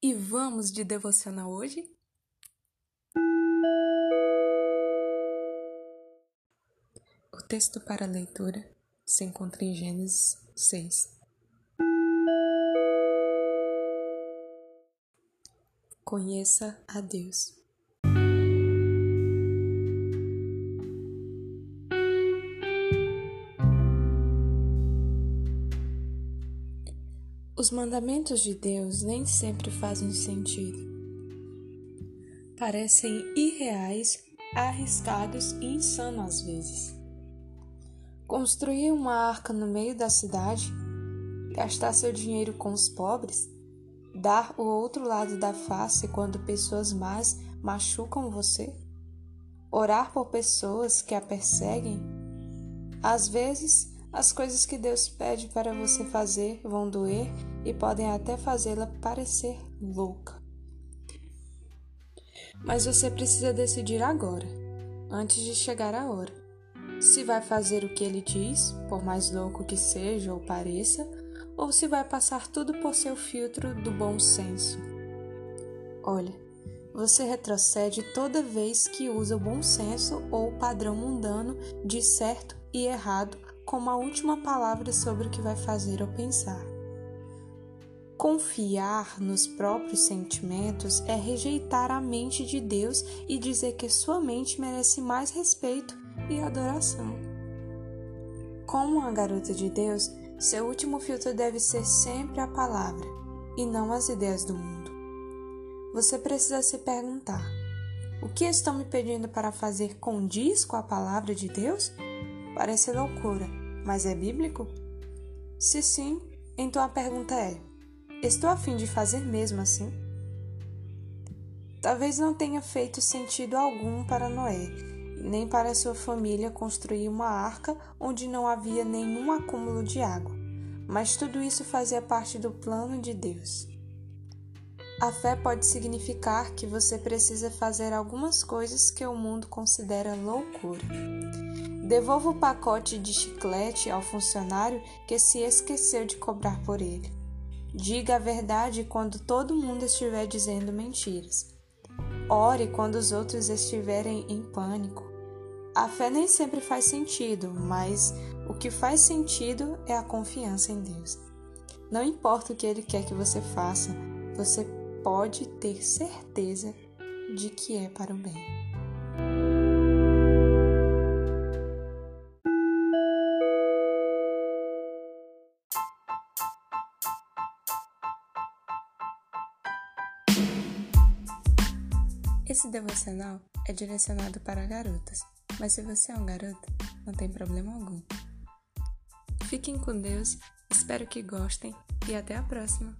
E vamos de devocional hoje? O texto para leitura se encontra em Gênesis 6. Conheça a Deus. Os mandamentos de Deus nem sempre fazem sentido. Parecem irreais, arriscados e insanos às vezes. Construir uma arca no meio da cidade, gastar seu dinheiro com os pobres, dar o outro lado da face quando pessoas más machucam você, orar por pessoas que a perseguem. Às vezes, as coisas que Deus pede para você fazer vão doer e podem até fazê-la parecer louca. Mas você precisa decidir agora, antes de chegar a hora, se vai fazer o que ele diz, por mais louco que seja ou pareça, ou se vai passar tudo por seu filtro do bom senso. Olha, você retrocede toda vez que usa o bom senso ou o padrão mundano de certo e errado como a última palavra sobre o que vai fazer ou pensar. Confiar nos próprios sentimentos é rejeitar a mente de Deus e dizer que sua mente merece mais respeito e adoração. Como uma garota de Deus, seu último filtro deve ser sempre a palavra e não as ideias do mundo. Você precisa se perguntar: o que estão me pedindo para fazer condiz com a palavra de Deus? Parece loucura, mas é bíblico? Se sim, então a pergunta é: Estou a fim de fazer mesmo assim? Talvez não tenha feito sentido algum para Noé, nem para sua família construir uma arca onde não havia nenhum acúmulo de água, mas tudo isso fazia parte do plano de Deus. A fé pode significar que você precisa fazer algumas coisas que o mundo considera loucura. Devolva o pacote de chiclete ao funcionário que se esqueceu de cobrar por ele. Diga a verdade quando todo mundo estiver dizendo mentiras. Ore quando os outros estiverem em pânico. A fé nem sempre faz sentido, mas o que faz sentido é a confiança em Deus. Não importa o que Ele quer que você faça, você pode ter certeza de que é para o bem. Esse devocional é direcionado para garotas, mas se você é um garoto, não tem problema algum. Fiquem com Deus, espero que gostem e até a próxima!